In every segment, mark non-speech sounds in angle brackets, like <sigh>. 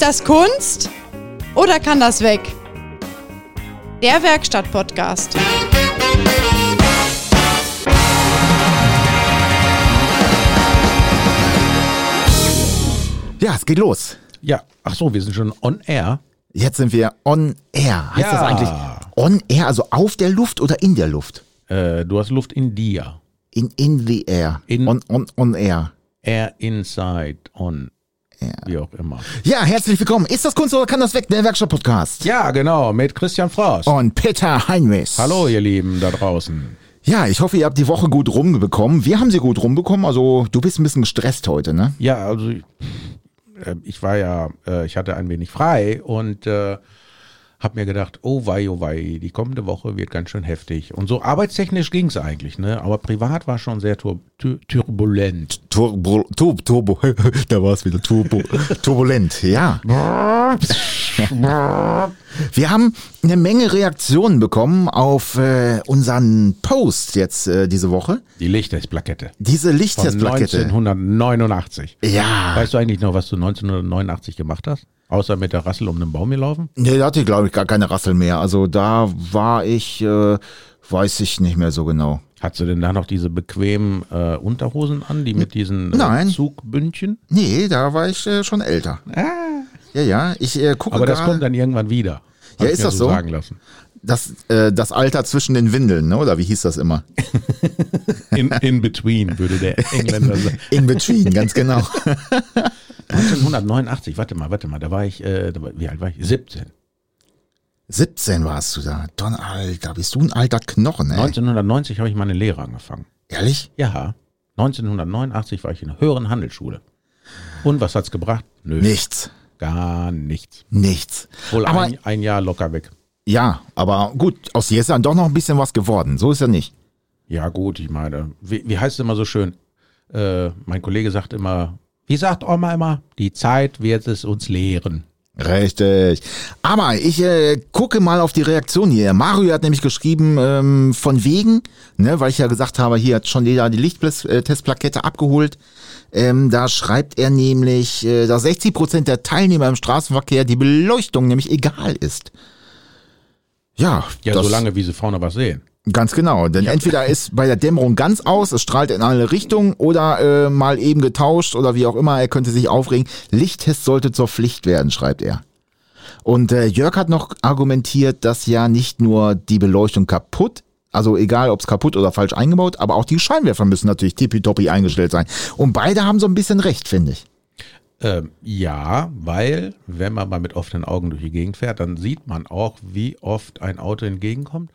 Ist das Kunst oder kann das weg? Der Werkstatt-Podcast. Ja, es geht los. Ja, ach so, wir sind schon on air. Jetzt sind wir on air. Heißt Ja. das eigentlich on air, also auf der Luft oder in der Luft? Äh, du hast Luft in dir. In, in the air. In- on, on, on air. Air inside on. Wie auch immer. Ja, herzlich willkommen. Ist das Kunst oder kann das weg? Der Werkstatt-Podcast. Ja, genau, mit Christian Frost. Und Peter Heinrichs. Hallo, ihr Lieben da draußen. Ja, ich hoffe, ihr habt die Woche gut rumbekommen. Wir haben sie gut rumbekommen. Also, du bist ein bisschen gestresst heute, ne? Ja, also äh, ich war ja, äh, ich hatte ein wenig frei und äh, hab mir gedacht, oh wei, oh wei, die kommende Woche wird ganz schön heftig. Und so arbeitstechnisch ging's eigentlich, ne? Aber privat war schon sehr tur tur turbulent. Turbo, Turbo, Turbo. <laughs> da war es wieder Turbo. Turbulent, ja. <laughs> <laughs> Wir haben eine Menge Reaktionen bekommen auf äh, unseren Post jetzt äh, diese Woche. Die Lichtesplakette. Diese Von Lichttestplakette. 1989. Ja. Weißt du eigentlich noch, was du 1989 gemacht hast? Außer mit der Rassel um den Baum gelaufen? Nee, da hatte ich, glaube ich, gar keine Rassel mehr. Also da war ich, äh, weiß ich nicht mehr so genau. Hattest du denn da noch diese bequemen äh, Unterhosen an, die mit diesen äh, Nein. Zugbündchen? Nee, da war ich äh, schon älter. Ja, ja, ich äh, gucke Aber das kommt dann irgendwann wieder. Ja, ist das so? sagen lassen. das, äh, das Alter zwischen den Windeln, ne? oder wie hieß das immer? <laughs> In, in between, würde der Engländer sagen. <laughs> In between, ganz genau. <laughs> 1989, warte mal, warte mal, da war ich, äh, da war, wie alt war ich? 17. 17 warst du da. Don, Alter, bist du ein alter Knochen, ey. 1990 habe ich meine Lehre angefangen. Ehrlich? Ja, 1989 war ich in der höheren Handelsschule. Und was hat's gebracht? Nö, Nichts. Gar nichts. Nichts. Wohl Aber ein, ein Jahr locker weg. ja, aber gut, aus ist dann doch noch ein bisschen was geworden. So ist er nicht. Ja, gut, ich meine, wie, wie heißt es immer so schön? Äh, mein Kollege sagt immer, wie sagt Oma immer, die Zeit wird es uns lehren. Richtig. Aber ich äh, gucke mal auf die Reaktion hier. Mario hat nämlich geschrieben, ähm, von wegen, ne, weil ich ja gesagt habe, hier hat schon jeder die Lichttestplakette abgeholt. Ähm, da schreibt er nämlich, äh, dass 60 Prozent der Teilnehmer im Straßenverkehr die Beleuchtung nämlich egal ist. Ja, Ja, das, solange wie sie vorne was sehen. Ganz genau, denn entweder ist bei der Dämmerung ganz aus, es strahlt in alle Richtungen oder äh, mal eben getauscht oder wie auch immer, er könnte sich aufregen. Lichttest sollte zur Pflicht werden, schreibt er. Und äh, Jörg hat noch argumentiert, dass ja nicht nur die Beleuchtung kaputt, also egal ob es kaputt oder falsch eingebaut, aber auch die Scheinwerfer müssen natürlich tippitoppi eingestellt sein. Und beide haben so ein bisschen recht, finde ich. Ähm, ja, weil, wenn man mal mit offenen Augen durch die Gegend fährt, dann sieht man auch, wie oft ein Auto entgegenkommt,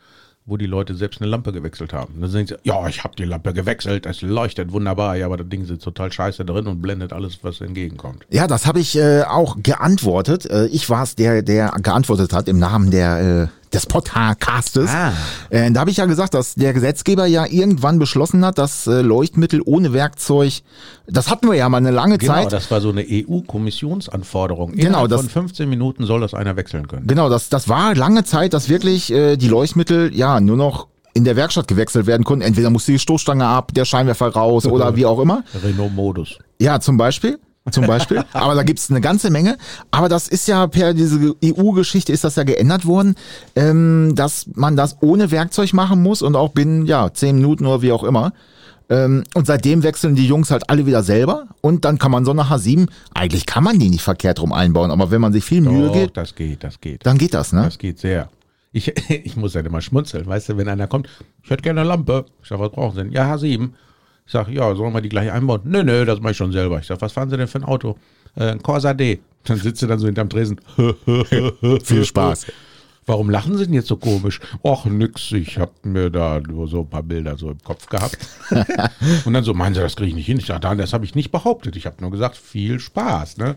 wo die Leute selbst eine Lampe gewechselt haben. Dann sagen sie, ja, ich habe die Lampe gewechselt, es leuchtet wunderbar, ja, aber das Ding sitzt total scheiße drin und blendet alles, was entgegenkommt. Ja, das habe ich äh, auch geantwortet. Äh, ich war es, der, der geantwortet hat im Namen der äh, des Podcastes. Ah. Äh, da habe ich ja gesagt, dass der Gesetzgeber ja irgendwann beschlossen hat, dass äh, Leuchtmittel ohne Werkzeug, das hatten wir ja mal eine lange Genau, Zeit. das war so eine EU-Kommissionsanforderung. Genau, das- von 15 Minuten soll das einer wechseln können. Genau, das, das war lange Zeit, dass wirklich äh, die Leuchtmittel ja nur noch in der Werkstatt gewechselt werden konnten. Entweder musste die Stoßstange ab, der Scheinwerfer raus <laughs> oder wie auch immer. Renault-Modus. Ja, zum Beispiel. Zum Beispiel. <laughs> Aber da gibt's eine ganze Menge. Aber das ist ja per diese EU-Geschichte ist das ja geändert worden, ähm, dass man das ohne Werkzeug machen muss und auch binnen, ja, zehn Minuten oder wie auch immer. Ähm, und seitdem wechseln die Jungs halt alle wieder selber und dann kann man so eine H7, eigentlich kann man die nicht verkehrt rum einbauen, aber wenn man sich viel Mühe Doch, gibt, das geht, das geht. dann geht das, ne? Das geht sehr. Ich, <laughs> ich muss halt immer schmunzeln, weißt du, wenn einer kommt, ich hätte gerne eine Lampe. Ich sag, was brauchen Sie denn? Ja, H7. Ich sag, ja, sollen wir die gleich einbauen? Nö, nö, das mache ich schon selber. Ich sag, was fahren Sie denn für ein Auto? Äh, ein Corsa D. Dann sitzt du dann so hinterm Tresen. <laughs> Viel Spaß. Warum lachen Sie denn jetzt so komisch? Och, nix, ich hab mir da nur so ein paar Bilder so im Kopf gehabt. <laughs> Und dann so, meinen Sie, das kriege ich nicht hin? Ich nein, das habe ich nicht behauptet. Ich habe nur gesagt, viel Spaß, ne?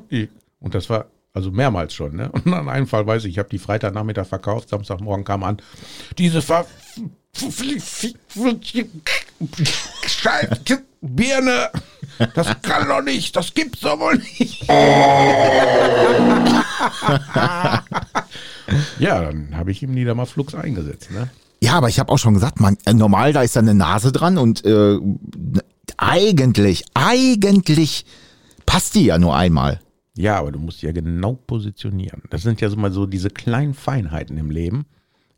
<laughs> Und das war also mehrmals schon, ne? Und an einem Fall weiß ich, ich habe die Freitagnachmittag verkauft, Samstagmorgen kam an, diese Ver Scheiß Birne, das kann doch nicht, das gibt's doch wohl nicht. Ja, dann habe ich ihm nie da mal flugs eingesetzt. Ne? Ja, aber ich habe auch schon gesagt, man, äh, normal, da ist da eine Nase dran und äh, eigentlich, eigentlich passt die ja nur einmal. Ja, aber du musst ja genau positionieren. Das sind ja so mal so diese kleinen Feinheiten im Leben,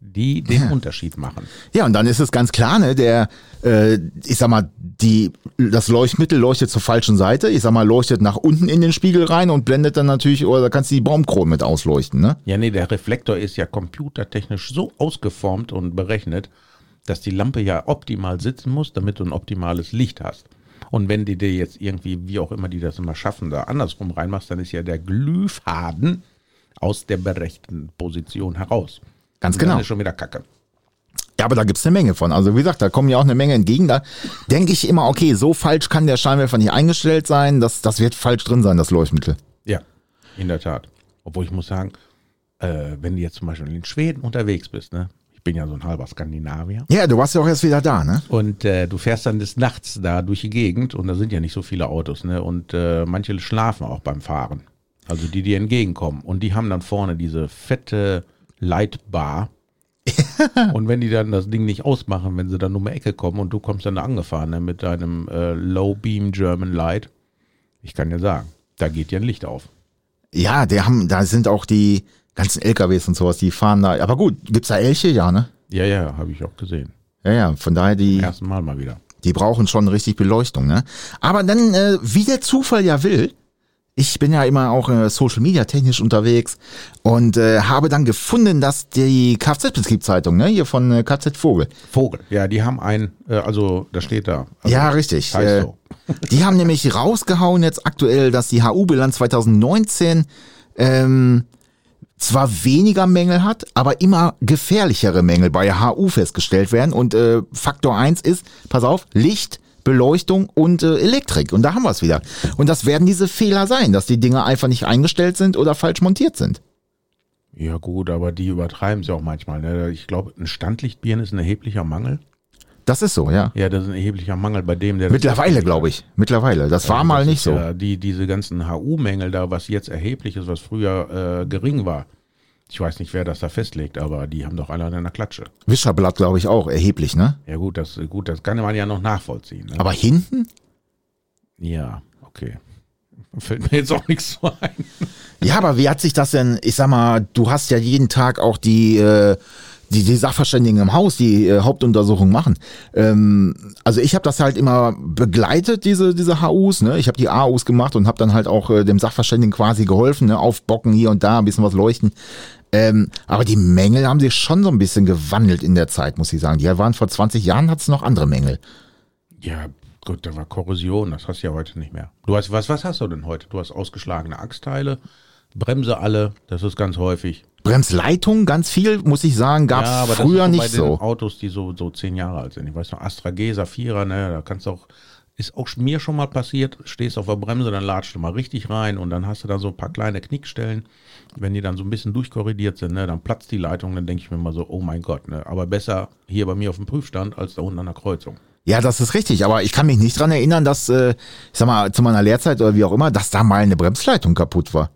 die den Ja. <laughs> Unterschied machen. Ja, und dann ist es ganz klar, ne, der, äh, ich sag mal, die, das Leuchtmittel leuchtet zur falschen Seite, ich sag mal, leuchtet nach unten in den Spiegel rein und blendet dann natürlich, oder da kannst du die Baumkronen mit ausleuchten, ne? Ja, nee, der Reflektor ist ja computertechnisch so ausgeformt und berechnet, dass die Lampe ja optimal sitzen muss, damit du ein optimales Licht hast. Und wenn die dir jetzt irgendwie, wie auch immer die das immer schaffen, da andersrum reinmachst, dann ist ja der Glühfaden aus der berechten Position heraus. Ganz genau. ist schon wieder Kacke. Ja, aber da gibt's eine Menge von. Also wie gesagt, da kommen ja auch eine Menge entgegen. Da denke ich immer, okay, so falsch kann der Scheinwerfer nicht eingestellt sein. Das, das wird falsch drin sein, das Leuchtmittel. Ja, in der Tat. Obwohl ich muss sagen, äh, wenn du jetzt zum Beispiel in Schweden unterwegs bist, ne? Ich bin ja so ein halber Skandinavier. Ja, du warst ja auch erst wieder da, ne? Und äh, du fährst dann des Nachts da durch die Gegend und da sind ja nicht so viele Autos, ne? Und äh, manche schlafen auch beim Fahren. Also die dir entgegenkommen. Und die haben dann vorne diese fette Lightbar. <laughs> und wenn die dann das Ding nicht ausmachen, wenn sie dann um die Ecke kommen und du kommst dann da angefahren ne, mit deinem äh, Low Beam German Light, ich kann dir sagen, da geht dir ein Licht auf. Ja, der haben, da sind auch die ganzen LKWs und sowas, die fahren da. Aber gut, gibt's da Elche? Ja, ne? Ja, ja, habe ich auch gesehen. Ja, ja, von daher die. Ersten Mal mal wieder. Die brauchen schon richtig Beleuchtung, ne? Aber dann, äh, wie der Zufall ja will, ich bin ja immer auch äh, Social Media technisch unterwegs und äh, habe dann gefunden, dass die Kfz-Betriebszeitung, ne, hier von äh, Kfz Vogel, Vogel. Ja, die haben ein, äh, also da steht da. Also, ja, richtig. Äh, so. die haben nämlich rausgehauen jetzt aktuell, dass die HU-Bilanz 2019 ähm, zwar weniger Mängel hat, aber immer gefährlichere Mängel bei HU festgestellt werden. Und äh, Faktor 1 ist, pass auf, Licht, Beleuchtung und äh, Elektrik. Und da haben wir es wieder. Und das werden diese Fehler sein, dass die Dinge einfach nicht eingestellt sind oder falsch montiert sind. Ja gut, aber die übertreiben es auch manchmal. Ne? Ich glaube, ein Standlichtbirnen ist ein erheblicher Mangel. Das ist so, ja. Ja, das ist ein erheblicher Mangel bei dem, der Mittlerweile, glaube ich. Mittlerweile. Das war mal das nicht so. Ja, die, diese ganzen HU-Mängel da, was jetzt erheblich ist, was früher äh, gering war. Ich weiß nicht, wer das da festlegt, aber die haben doch alle an einer Klatsche. Wischerblatt, glaube ich, auch erheblich, ne? Ja gut, das, gut, das kann man ja noch nachvollziehen. Ne? Aber hinten? ja, okay. Fällt mir jetzt auch nichts so ein. Ja, aber wie hat sich das denn, ich sag mal, du hast ja jeden Tag auch die, äh, die, die Sachverständigen im Haus, die äh, Hauptuntersuchung machen. Ähm, also ich habe das halt immer begleitet, diese, diese HUs, ne? Ich habe die AUs gemacht und habe dann halt auch äh, dem Sachverständigen quasi geholfen, ne? Aufbocken hier und da, ein bisschen was leuchten. Ähm, aber die Mängel haben sich schon so ein bisschen gewandelt in der Zeit, muss ich sagen. Die waren vor 20 Jahren, hat es noch andere Mängel. Ja, gut, da war Korrosion, das hast du ja heute nicht mehr. Du hast, was, was hast du denn heute? Du hast ausgeschlagene Achsteile, Bremse alle, das ist ganz häufig. Bremsleitung, ganz viel, muss ich sagen, gab es das früher nicht bei den so. Autos, die so, so zehn Jahre alt sind. Ich weiß noch, Astra G, Saphira, ne, da kannst du auch, ist auch mir schon mal passiert, stehst auf der Bremse, dann latschst du mal richtig rein und dann hast du da so ein paar kleine Knickstellen. Wenn die dann so ein bisschen durchkorrigiert sind, ne, dann platzt die Leitung, dann denke ich mir mal so, oh mein Gott, ne, aber besser hier bei mir auf dem Prüfstand als da unten an der Kreuzung. Ja, das ist richtig, aber ich kann mich nicht dran erinnern, dass, äh, ich sag mal, zu meiner Lehrzeit oder wie auch immer, dass da mal eine Bremsleitung kaputt war.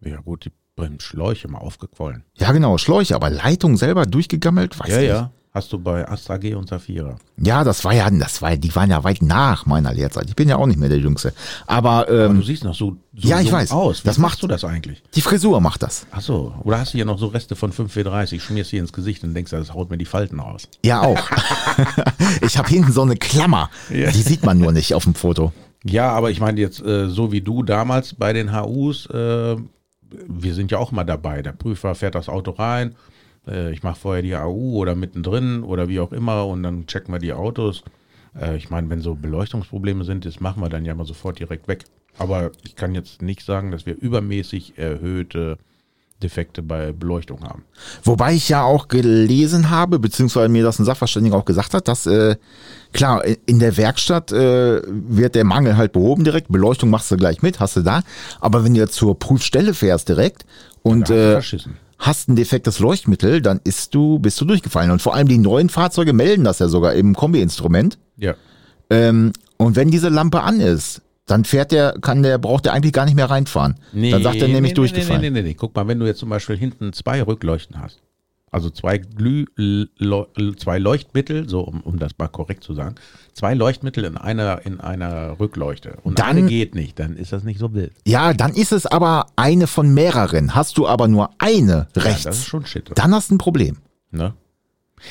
Ja gut, die Bremsschläuche mal aufgequollen. Ja, genau, Schläuche, aber Leitung selber durchgegammelt, weiß Ja, nicht. ja, hast du bei Astra G und Saphira. Ja, das war ja, das war, die waren ja weit nach meiner Lehrzeit. Ich bin ja auch nicht mehr der Jüngste. Aber, Aber ähm, du siehst noch so, so ja, ich weiß. aus. Wie Das machst du das eigentlich? die Frisur macht das. Ach so, oder hast du hier noch so Reste von 5,430, schmierst hier ins Gesicht und denkst, das haut mir die Falten raus. Ja, auch. <laughs> ich habe hinten so eine Klammer. Ja. Die sieht man nur nicht auf dem Foto. Ja, aber ich meine jetzt, äh, so wie du damals bei den HUs, äh, wir sind ja auch mal dabei. Der Prüfer fährt das Auto rein, äh, ich mache vorher die AU oder mittendrin oder wie auch immer und dann checken wir die Autos. Äh, ich meine, wenn so Beleuchtungsprobleme sind, das machen wir dann ja mal sofort direkt weg. Aber ich kann jetzt nicht sagen, dass wir übermäßig erhöhte Defekte bei Beleuchtung haben. Wobei ich ja auch gelesen habe, beziehungsweise mir das ein Sachverständiger auch gesagt hat, dass äh, klar, in der Werkstatt äh, wird der Mangel halt behoben direkt, Beleuchtung machst du gleich mit, hast du da. Aber wenn du zur Prüfstelle fährst direkt und äh, hast ein defektes Leuchtmittel, dann ist du, bist du durchgefallen. Und vor allem die neuen Fahrzeuge melden das ja sogar im Kombi-Instrument. Ja. Ähm, und wenn diese Lampe an ist, dann fährt der, kann der, braucht der eigentlich gar nicht mehr reinfahren. dann sagt er nämlich nee, durchgefallen. Nee, nee, nee, nee. Guck mal, wenn du jetzt zum Beispiel hinten zwei Rückleuchten hast, Also zwei Glüh, zwei Leuchtmittel, so um, um das mal korrekt zu sagen, zwei Leuchtmittel in einer in einer Rückleuchte und Dann- eine geht nicht, dann ist das nicht so wild. Ja, dann ist es aber eine von mehreren. Hast du aber nur eine Ja, rechts, das ist schon shit. dann hast du ein Problem. Ne?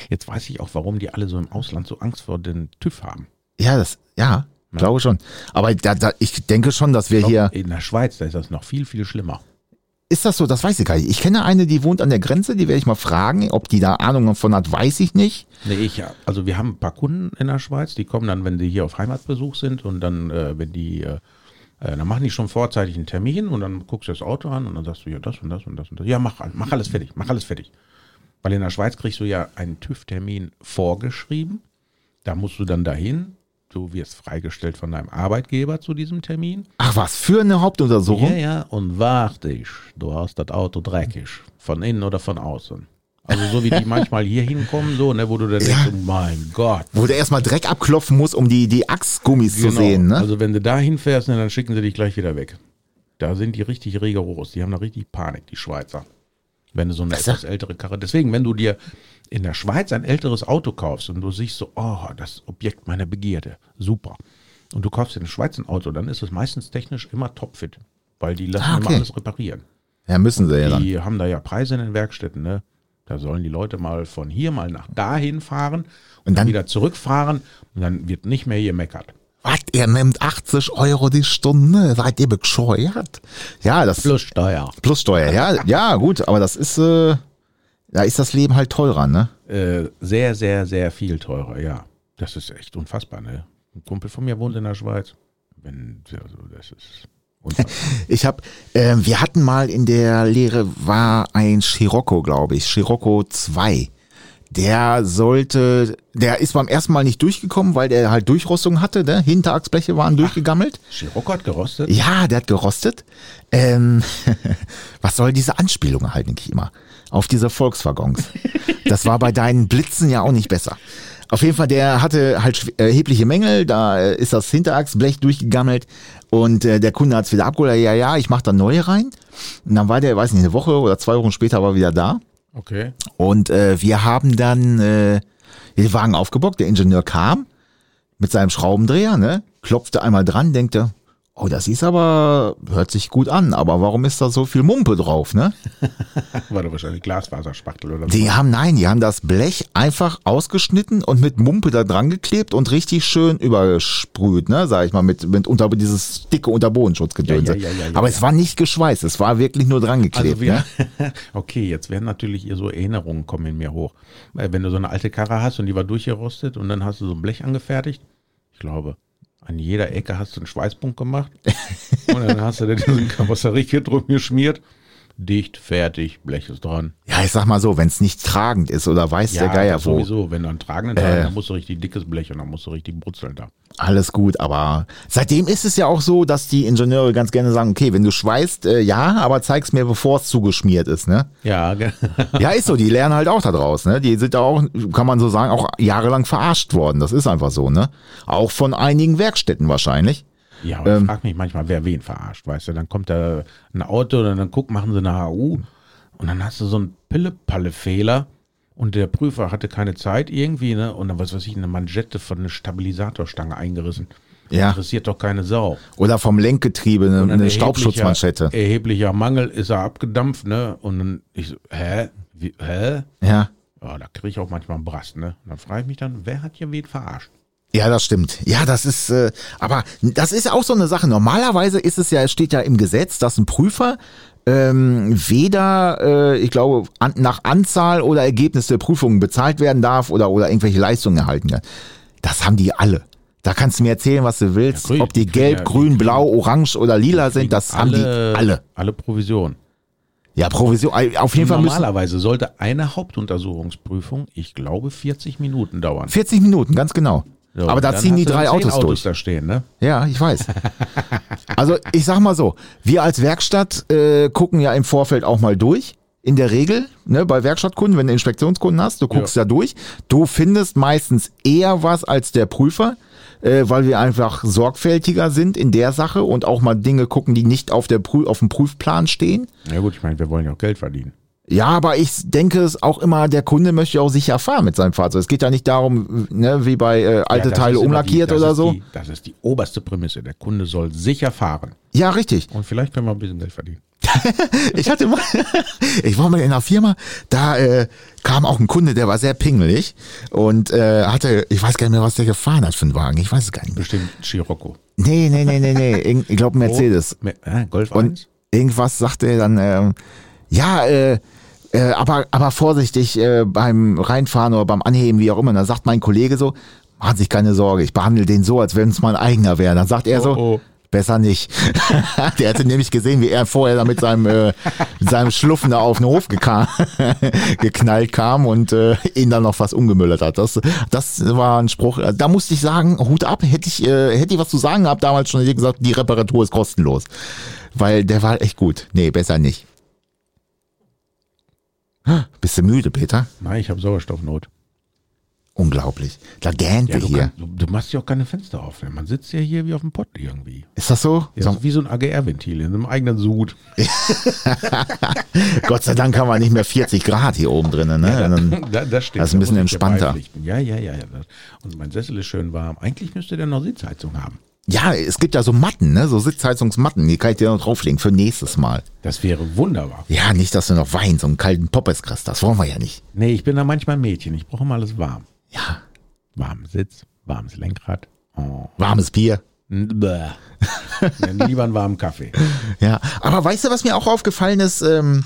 Jetzt weiß ich auch, warum die alle so im Ausland so Angst vor den TÜV haben. Ja, das, ja, glaube schon. Aber da, da, ich denke schon, dass wir Ich hier, in der Schweiz, da ist das noch viel, viel schlimmer. ist das so, das weiß ich gar nicht. Ich kenne eine, die wohnt an der Grenze, die werde ich mal fragen, ob die da Ahnung davon hat, weiß ich nicht. Nee, ich, also wir haben ein paar Kunden in der Schweiz, die kommen dann, wenn sie hier auf Heimatbesuch sind und dann, äh, wenn die, äh, äh, dann machen die schon vorzeitig einen Termin und dann guckst du das Auto an und dann sagst du, ja, das und das und das und das. Ja, mach, mach alles fertig, mach alles fertig. Weil in der Schweiz kriegst du ja einen TÜV-Termin vorgeschrieben. Da musst du dann dahin. Du wirst freigestellt von deinem Arbeitgeber zu diesem Termin. Ach was, für eine Hauptuntersuchung? Ja, ja, und warte ich, du hast das Auto dreckig. Von innen oder von außen. Also so wie die <laughs> manchmal hier hinkommen, so, ne, wo du dann denkst, oh mein Gott. Wo der erstmal Dreck abklopfen muss, um die, die Achsgummis zu Genau. sehen, ne? Also wenn du da hinfährst, ne, dann schicken sie dich gleich wieder weg. Da sind die richtig rigoros. Die haben da richtig Panik, die Schweizer. Wenn du so eine etwas ältere Karre. Deswegen, wenn du dir in der Schweiz ein älteres Auto kaufst und du siehst so, oh, das Objekt meiner Begierde, super. Und du kaufst in der Schweiz ein Auto, dann ist es meistens technisch immer topfit. Weil die lassen Ah, okay. immer alles reparieren. ja, müssen sie ja dann. Die haben da ja Preise in den Werkstätten, ne? Da sollen die Leute mal von hier mal nach dahin fahren und, Und dann, dann- wieder zurückfahren und dann wird nicht mehr gemeckert. Was, ihr nimmt 80 Euro die Stunde? Seid ihr bescheuert? Ja, das Plus Steuer. plus Steuer, ja, ja, gut, aber das ist, äh, da ist das Leben halt teurer, ne? Äh, sehr, sehr, sehr viel teurer, ja. Das ist echt unfassbar, ne? Ein Kumpel von mir wohnt in der Schweiz. Wenn, also das ist unfassbar. <laughs> Ich habe, äh, wir hatten mal in der Lehre war ein Scirocco, glaube ich, Scirocco 2. Der sollte, der ist beim ersten Mal nicht durchgekommen, weil der halt Durchrostung hatte, ne? Hinterachsbleche waren durchgegammelt. Scirocco hat gerostet? Ja, der hat gerostet. Ähm, <laughs> was soll diese Anspielung halt, denke ich immer? Auf diese Volkswaggons. <laughs> Das war bei deinen Blitzen ja auch nicht besser. Auf jeden Fall, der hatte halt schw- erhebliche Mängel, da äh, ist das Hinterachsblech durchgegammelt und äh, der Kunde hat es wieder abgeholt, ja, ja, ich mache da neue rein. Und dann war der, weiß nicht, eine Woche oder zwei Wochen später war er wieder da. Okay. Und äh, wir haben dann äh, den Wagen aufgebockt, der Ingenieur kam mit seinem Schraubendreher, ne, klopfte einmal dran, denkte, oh, das ist aber, hört sich gut an, aber warum ist da so viel Mumpe drauf, ne? <laughs> War doch wahrscheinlich Glasfaserspachtel oder so. Die haben, nein, die haben das Blech einfach ausgeschnitten und mit Mumpe da dran geklebt und richtig schön übersprüht, ne, sag ich mal, mit, mit unter dieses dicke Unterbodenschutzgedönse. Ja, ja, ja, aber es war nicht geschweißt, es war wirklich nur dran geklebt, Also wir, ne? <laughs> okay, jetzt werden natürlich so Erinnerungen kommen in mir hoch. Weil Wenn du so eine alte Karre hast und die war durchgerostet und dann hast du so ein Blech angefertigt, ich glaube, an jeder Ecke hast du einen Schweißpunkt gemacht und dann hast du da diesen Karosseriekit drum geschmiert. Dicht, fertig, Blech ist dran. Ja, ich sag mal so, wenn es nicht tragend ist oder weiß der Geier das wo, sowieso. Wenn du einen tragenden Teil, Äh. dann musst du richtig dickes Blech und dann musst du richtig brutzeln da. alles gut, aber seitdem ist es ja auch so, dass die Ingenieure ganz gerne sagen, okay, wenn du schweißt, äh, ja, aber zeig's mir, bevor es zugeschmiert ist, ne? Ja, <laughs> Ja, ist so, die lernen halt auch da draus, ne? Die sind da auch, kann man so sagen, auch jahrelang verarscht worden. Das ist einfach so, ne? Auch von einigen Werkstätten wahrscheinlich. Ja, aber Ähm. ich frag mich manchmal, wer wen verarscht, weißt du? Dann kommt da ein Auto und dann guck, machen sie eine HU und dann hast du so einen Pille-Palle-Fehler und der Prüfer hatte keine Zeit irgendwie, ne? Und dann, was weiß ich, eine Manschette von einer Stabilisatorstange eingerissen. Ja. Interessiert doch keine Sau. Oder vom Lenkgetriebe eine, eine Staubschutzmanschette. Erheblicher Mangel ist er abgedampft, ne? Und dann, ich so, hä? Wie, hä? Ja. Ja, da kriege ich auch manchmal einen Brast, ne? Und dann frage ich mich dann, wer hat hier wen verarscht? Ja, das stimmt. Ja, das ist, äh, aber das ist auch so eine Sache. Normalerweise ist es ja, es steht ja im Gesetz, dass ein Prüfer ähm, weder, äh, ich glaube, an, nach Anzahl oder Ergebnis der Prüfungen bezahlt werden darf oder, oder irgendwelche Leistungen erhalten kann. Das haben die alle. Da kannst du mir erzählen, was du willst, Ja, ob die gelb, ja- grün, blau, orange oder lila sind, das haben die alle. Alle Provision. Ja, Provision, auf jeden Fall Normalerweise sollte eine Hauptuntersuchungsprüfung, ich glaube, 40 Minuten dauern. 40 Minuten, ganz genau. So, Aber da ziehen die drei zehn Autos durch. da stehen, ne? Ja, ich weiß. Also ich sag mal so, wir als Werkstatt äh, gucken ja im Vorfeld auch mal durch. In der Regel, ne, bei Werkstattkunden, wenn du Inspektionskunden hast, du guckst ja. durch. Du findest meistens eher was als der Prüfer, äh, weil wir einfach sorgfältiger sind in der Sache und auch mal Dinge gucken, die nicht auf, der Prü auf dem Prüfplan stehen. Ja gut, ich meine, wir wollen ja auch Geld verdienen. Ja, aber ich denke es auch immer, der Kunde möchte auch sicher fahren mit seinem Fahrzeug. Es geht ja nicht darum, ne, wie bei äh, alte Ja, Teile umlackiert die, oder so. Die, das ist die oberste Prämisse. Der Kunde soll sicher fahren. Ja, richtig. Und vielleicht können wir ein bisschen Geld verdienen. <laughs> Ich hatte mal, <laughs> ich war mal in einer Firma, da äh, kam auch ein Kunde, der war sehr pingelig und äh, hatte, ich weiß gar nicht mehr, was der gefahren hat für einen Wagen. Ich weiß es gar nicht mehr. Bestimmt Scirocco. Nee, nee, nee, nee, nee. Ich glaube <laughs> Mercedes. Oh, Golf Und 1? irgendwas sagte er dann, ähm, ja, äh, äh, aber, aber vorsichtig äh, beim Reinfahren oder beim Anheben, wie auch immer. Dann sagt mein Kollege so, machen sich keine Sorge, ich behandle den so, als wenn es mein eigener wäre. Dann sagt er so, Oh, oh. besser nicht. <laughs> Der hatte nämlich gesehen, wie er vorher da mit seinem, äh, mit seinem Schluffen da auf den Hof <laughs> geknallt kam und äh, ihn dann noch was umgemüllert hat. Das, das war ein Spruch, da musste ich sagen, Hut ab, hätte ich, äh, hätte ich was zu sagen gehabt damals schon, hätte ich gesagt, die Reparatur ist kostenlos. Weil der war echt gut. Nee, besser nicht. Bist du müde, Peter? Nein, ich habe Sauerstoffnot. Unglaublich. Da gähnt Ja, du, hier. kann, du, du machst ja auch keine Fenster auf. ne? Man sitzt ja hier wie auf dem Pott irgendwie. Ist das so? Ja, so wie so ein AGR-Ventil in einem eigenen Sud. <laughs> Gott sei Dank haben wir nicht mehr 40 Grad hier oben drinnen. Ne? Dann- <laughs> Da, das stimmt. Das ist ein bisschen entspannter. Ja, ja, ja. ja. Und mein Sessel ist schön warm. Eigentlich müsste der noch Sitzheizung haben. Ja, es gibt ja so Matten, ne? so Sitzheizungsmatten, die kann ich dir noch drauflegen für nächstes Mal. Das wäre wunderbar. Ja, nicht, dass du noch Wein, so einen kalten Poppes kriegst, das wollen wir ja nicht. Nee, ich bin da manchmal ein Mädchen. Ich brauche immer alles warm. Ja, Warmen Sitz, warmes Lenkrad. Oh. warmes Bier. Bäh. Lieber einen warmen Kaffee. Ja, aber weißt du, was mir auch aufgefallen ist, ähm,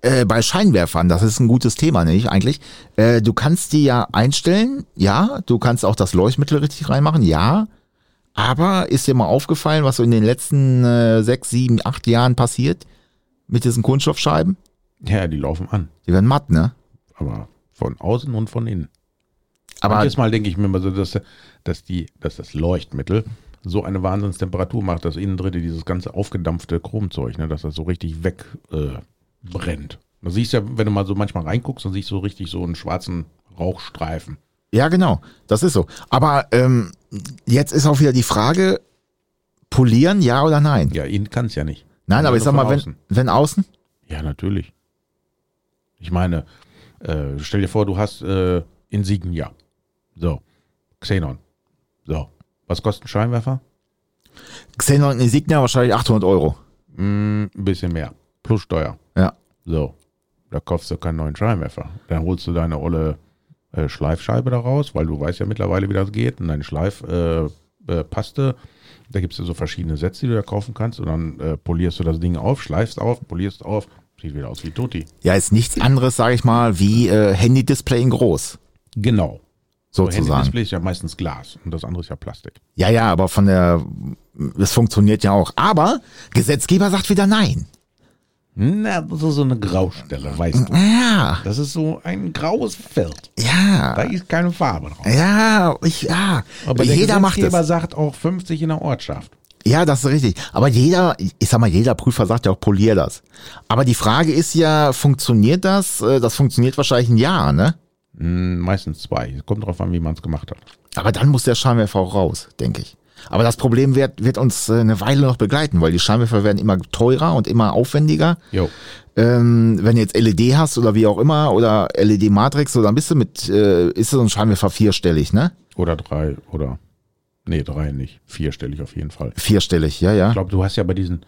äh, bei Scheinwerfern, das ist ein gutes Thema, nicht eigentlich. Äh, du kannst die ja einstellen, ja, du kannst auch das Leuchtmittel richtig reinmachen, ja. Aber ist dir mal aufgefallen, was so in den letzten äh, sechs, sieben, acht Jahren passiert mit diesen Kunststoffscheiben? Ja, die laufen an. Die werden matt, ne? Aber von außen und von innen. Aber Manches Mal denke ich mir immer so, dass, dass, die, dass das Leuchtmittel so eine Wahnsinnstemperatur macht, dass innen drin dieses ganze aufgedampfte Chromzeug, ne, dass das so richtig wegbrennt. Äh. Da siehst ja, wenn du mal so manchmal reinguckst, dann siehst du so richtig so einen schwarzen Rauchstreifen. Ja, genau, das ist so. Aber ähm, jetzt ist auch wieder die Frage, polieren, ja oder nein? Ja, innen kann es ja nicht. Nein, aber ich sag mal, wenn, außen. wenn außen? Ja, natürlich. Ich meine, äh, stell dir vor, du hast äh, Insignia. So. Xenon. So. Was kostet ein Scheinwerfer? Xenon Insignia wahrscheinlich 800 Euro. Mm, ein bisschen mehr. Plus Steuer. Ja. So. Da kaufst du keinen neuen Scheinwerfer. Dann holst du deine olle äh, Schleifscheibe da raus, weil du weißt ja mittlerweile, wie das geht. Und deine Schleifpaste, äh, Paste, da gibt es ja so verschiedene Sätze, die du da kaufen kannst. Und dann äh, polierst du das Ding auf, schleifst auf, polierst auf. Sieht wieder aus wie Tutti. Ja, ist nichts anderes, sage ich mal, wie äh, Handy-Display in groß, Genau. So sozusagen. Handy-Display ist ja meistens Glas und das andere ist ja Plastik. Ja, ja, aber von der, es funktioniert ja auch. Aber Gesetzgeber sagt wieder nein. Na, das ist so eine Graustelle, weißt du. Ja, Das ist so ein graues Feld. Da ja, ist keine Farbe drauf. ja, ich, ja. Aber der jeder macht es. sagt auch 50 in der Ortschaft. Ja, das ist richtig. Aber jeder, ich sag mal, jeder Prüfer sagt ja auch, polier das. Aber die Frage ist ja, funktioniert das? Äh, Das funktioniert wahrscheinlich ein Jahr, ne? Hm, meistens zwei. Kommt drauf an, wie man es gemacht hat. Aber dann muss der Scheinwerfer auch raus, denke ich. Aber das Problem wird, wird uns äh, eine Weile noch begleiten, weil die Scheinwerfer werden immer teurer und immer aufwendiger. Jo. Ähm, wenn du jetzt LED hast oder wie auch immer oder LED-Matrix, so dann bist du mit, äh, ist so ein Scheinwerfer vierstellig, ne? Oder drei oder. Nee, drei nicht. Vierstellig auf jeden Fall. Vierstellig, ja, ja. Ich glaube, du hast ja bei diesen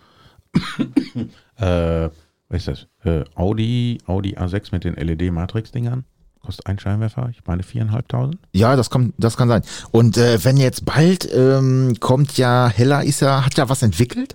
<coughs> äh, was ist das? Äh, Audi, Audi A6 mit den LED-Matrix-Dingern. Kostet ein Scheinwerfer, ich meine viereinhalbtausend. Ja, das kommt, das kann sein. Und äh, wenn jetzt bald ähm, kommt ja, Hella ist ja, hat ja was entwickelt.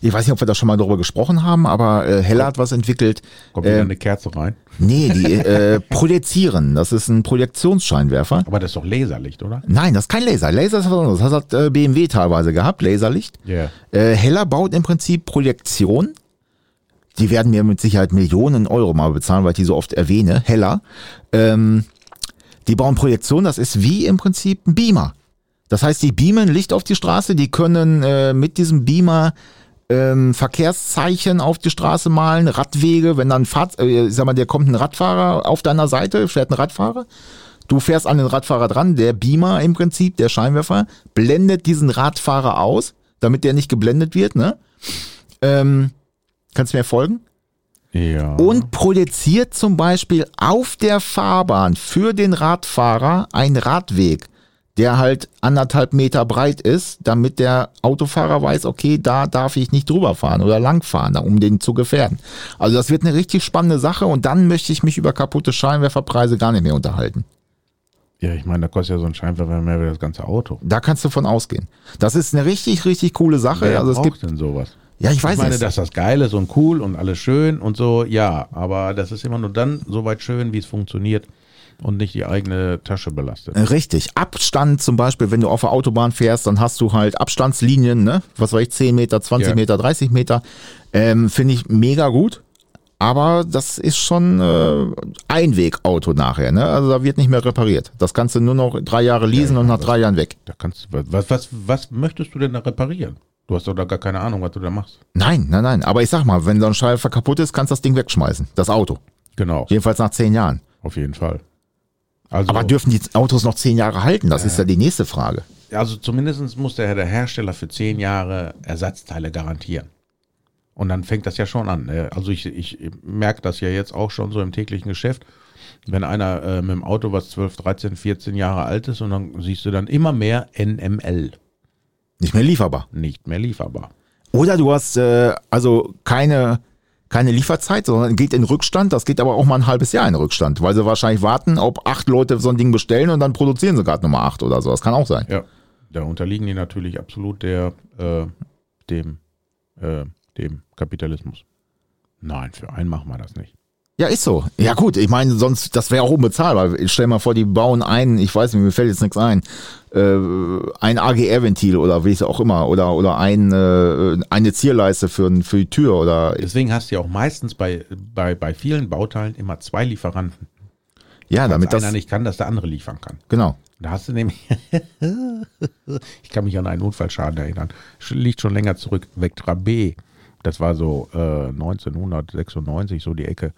Ich weiß nicht, ob wir da schon mal drüber gesprochen haben, aber äh, Hella hat was entwickelt. Kommt wieder Äh, eine Kerze rein. nee, die <laughs> äh, projizieren. Das ist ein Projektionsscheinwerfer. Aber das ist doch Laserlicht, oder? Nein, das ist kein Laser. Laser ist was anderes. Das hat äh, BMW teilweise gehabt, Laserlicht. Ja. Äh, Heller baut im Prinzip Projektion. Die werden mir mit Sicherheit Millionen Euro mal bezahlen, weil ich die so oft erwähne. Heller. Ähm, die bauen Projektion, das ist wie im Prinzip ein Beamer. Das heißt, die beamen Licht auf die Straße, die können äh, mit diesem Beamer ähm, Verkehrszeichen auf die Straße malen, Radwege, wenn dann Fahrt, äh, sag mal, der kommt ein Radfahrer auf deiner Seite, fährt ein Radfahrer, du fährst an den Radfahrer dran, der Beamer im Prinzip, der Scheinwerfer, blendet diesen Radfahrer aus, damit der nicht geblendet wird, ne? Ähm, kannst du mir folgen? Ja. und produziert zum Beispiel auf der Fahrbahn für den Radfahrer einen Radweg, der halt anderthalb Meter breit ist, damit der Autofahrer weiß, okay, da darf ich nicht drüber fahren oder langfahren, um den zu gefährden. Also das wird eine richtig spannende Sache und dann möchte ich mich über kaputte Scheinwerferpreise gar nicht mehr unterhalten. ja, ich meine, da kostet ja so ein Scheinwerfer mehr wie das ganze Auto. Da kannst du von ausgehen. Das ist eine richtig, richtig coole Sache. Wer also es braucht gibt, denn sowas? Ja, ich weiß ich meine, nicht. dass das geil ist und cool und alles schön und so, ja, aber das ist immer nur dann so weit schön, wie es funktioniert und nicht die eigene Tasche belastet. Richtig. Abstand zum Beispiel, wenn du auf der Autobahn fährst, dann hast du halt Abstandslinien, ne? Was weiß ich, 10 Meter, 20 Ja. Meter, 30 Meter. Ähm, Finde ich mega gut. Aber das ist schon äh, Einwegauto nachher, ne? Also da wird nicht mehr repariert. Das kannst du nur noch drei Jahre leasen und nach drei Jahren weg. Da kannst du, was, was, was möchtest du denn da reparieren? Du hast doch da gar keine Ahnung, was du da machst. Nein, nein, nein. Aber ich sag mal, wenn so ein Schleifer kaputt ist, kannst du das Ding wegschmeißen. Das Auto. Genau, Jedenfalls nach zehn Jahren. auf jeden Fall. Also, Aber dürfen die Autos noch zehn Jahre halten? Das ist ja die nächste Frage. also zumindest muss der, der Hersteller für zehn Jahre Ersatzteile garantieren. Und dann fängt das ja schon an. ne? Also ich, ich merke das ja jetzt auch schon so im täglichen Geschäft. Wenn einer äh, mit dem Auto, was 12, 13, 14 Jahre alt ist, und dann siehst du dann immer mehr NML, Nicht mehr lieferbar. nicht mehr lieferbar. Oder du hast äh, also keine, keine Lieferzeit, sondern geht in Rückstand. Das geht aber auch mal ein halbes Jahr in Rückstand, weil sie wahrscheinlich warten, ob acht Leute so ein Ding bestellen und dann produzieren sie gerade Nummer acht oder so. Das kann auch sein. Ja, da unterliegen die natürlich absolut der, äh, dem, äh, dem Kapitalismus. Nein, für einen machen wir das nicht. Ja, ist so. Ja gut, ich meine, sonst, das wäre auch unbezahlbar. Ich stell mal vor, die bauen ein, ich weiß nicht, mir fällt jetzt nichts ein, äh, ein AGR-Ventil oder wie es auch immer, oder, oder ein, äh, eine Zierleiste für, für die Tür oder, Deswegen hast du ja auch meistens bei, bei, bei vielen Bauteilen immer zwei Lieferanten. ja, damit Wenn das, einer nicht kann, dass der andere liefern kann. genau. Da hast du nämlich, <laughs> ich kann mich an einen Unfallschaden erinnern, liegt schon länger zurück, Vectra B, das war so äh, 1996, so die Ecke.